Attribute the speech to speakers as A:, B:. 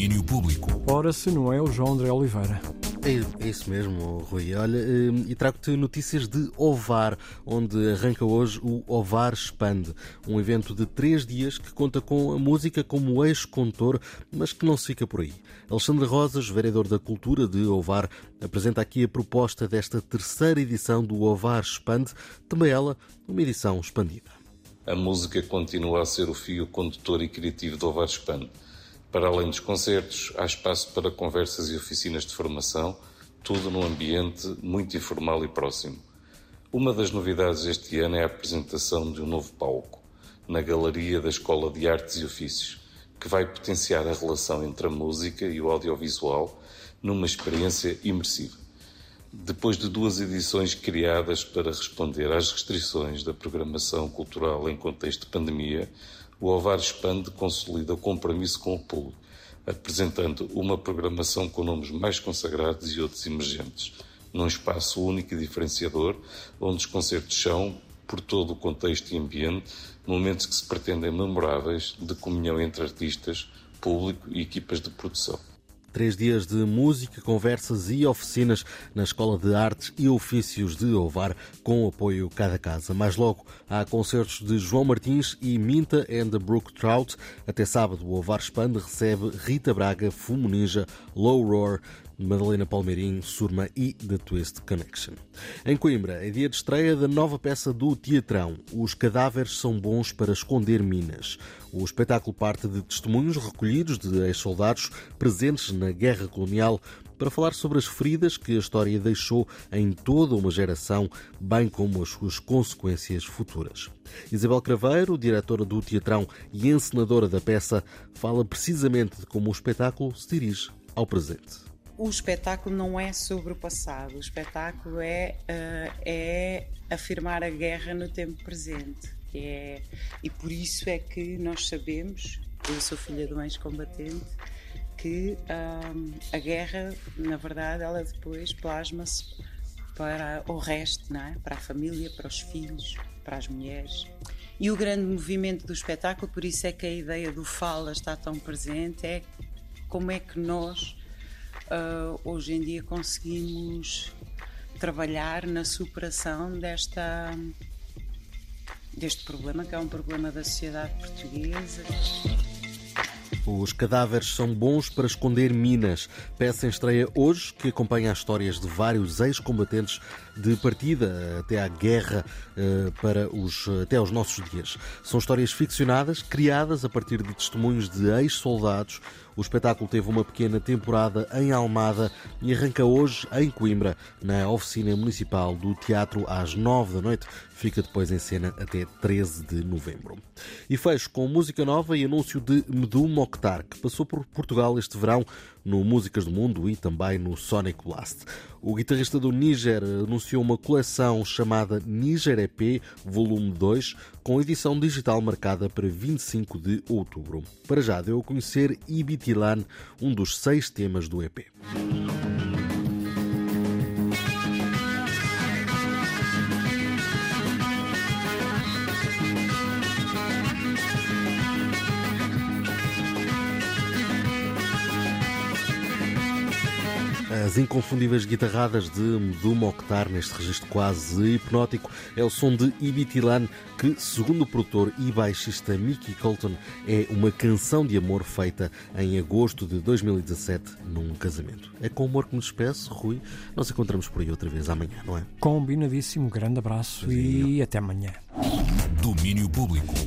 A: Domínio Público.
B: Ora, se não é o João André Oliveira.
C: É, é isso mesmo, Rui. Olha, hum, e trago-te notícias de Ovar, onde arranca hoje o Ovar Expande, um evento de três dias que conta com a música como ex-contor, mas que não se fica por aí. Alexandre Rosas, vereador da Cultura de Ovar, apresenta aqui a proposta desta terceira edição do Ovar Expande, também ela uma edição expandida.
D: A música continua a ser o fio condutor e criativo do Ovar Expande para além dos concertos, há espaço para conversas e oficinas de formação, tudo num ambiente muito informal e próximo. Uma das novidades este ano é a apresentação de um novo palco, na Galeria da Escola de Artes e Ofícios, que vai potenciar a relação entre a música e o audiovisual numa experiência imersiva. Depois de duas edições criadas para responder às restrições da programação cultural em contexto de pandemia, o Ovar Expande consolida o compromisso com o público, apresentando uma programação com nomes mais consagrados e outros emergentes, num espaço único e diferenciador, onde os concertos são, por todo o contexto e ambiente, momentos que se pretendem memoráveis de comunhão entre artistas, público e equipas de produção.
C: Três dias de música, conversas e oficinas na Escola de Artes e Ofícios de Ovar, com apoio Cada Casa. Mais logo, há concertos de João Martins e Minta and the Brook Trout. Até sábado, o Ovar Expande recebe Rita Braga, Fumo Ninja, Low Roar, Madalena Palmeirim, Surma e The Twist Connection. Em Coimbra, é dia de estreia da nova peça do Teatrão. Os cadáveres são bons para esconder minas. O espetáculo parte de testemunhos recolhidos de ex-soldados presentes na guerra colonial para falar sobre as feridas que a história deixou em toda uma geração, bem como as suas consequências futuras. Isabel Craveiro, diretora do Teatrão e encenadora da peça, fala precisamente de como o espetáculo se dirige ao presente
E: o espetáculo não é sobre o passado, o espetáculo é, uh, é afirmar a guerra no tempo presente. É, e por isso é que nós sabemos, eu sou filha de um ex-combatente, que um, a guerra, na verdade, ela depois plasma-se para o resto, não é? para a família, para os filhos, para as mulheres. E o grande movimento do espetáculo, por isso é que a ideia do fala está tão presente, é como é que nós uh, hoje em dia conseguimos trabalhar na superação desta deste problema que é um problema da sociedade portuguesa.
C: Os cadáveres são bons para esconder minas. Peça em estreia hoje que acompanha as histórias de vários ex-combatentes de partida até à guerra eh, para os, até aos nossos dias. São histórias ficcionadas, criadas a partir de testemunhos de ex-soldados. O espetáculo teve uma pequena temporada em Almada e arranca hoje em Coimbra, na oficina municipal do teatro às nove da noite. Fica depois em cena até 13 de novembro. E fecho com música nova e anúncio de Medu Mokhtar, que passou por Portugal este verão no Músicas do Mundo e também no Sonic Blast. O guitarrista do Níger anunciou uma coleção chamada Níger EP Volume 2, com edição digital marcada para 25 de outubro. Para já deu a conhecer Ibitilan, um dos seis temas do EP. As inconfundíveis guitarradas de Mdu Mokhtar, neste registro quase hipnótico, é o som de Ibitilan, que, segundo o produtor e baixista Mickey Colton, é uma canção de amor feita em agosto de 2017 num casamento. É com amor que nos despeço, Rui. Nós encontramos por aí outra vez amanhã, não é?
B: Combinadíssimo. Grande abraço e até amanhã.
A: Domínio Público.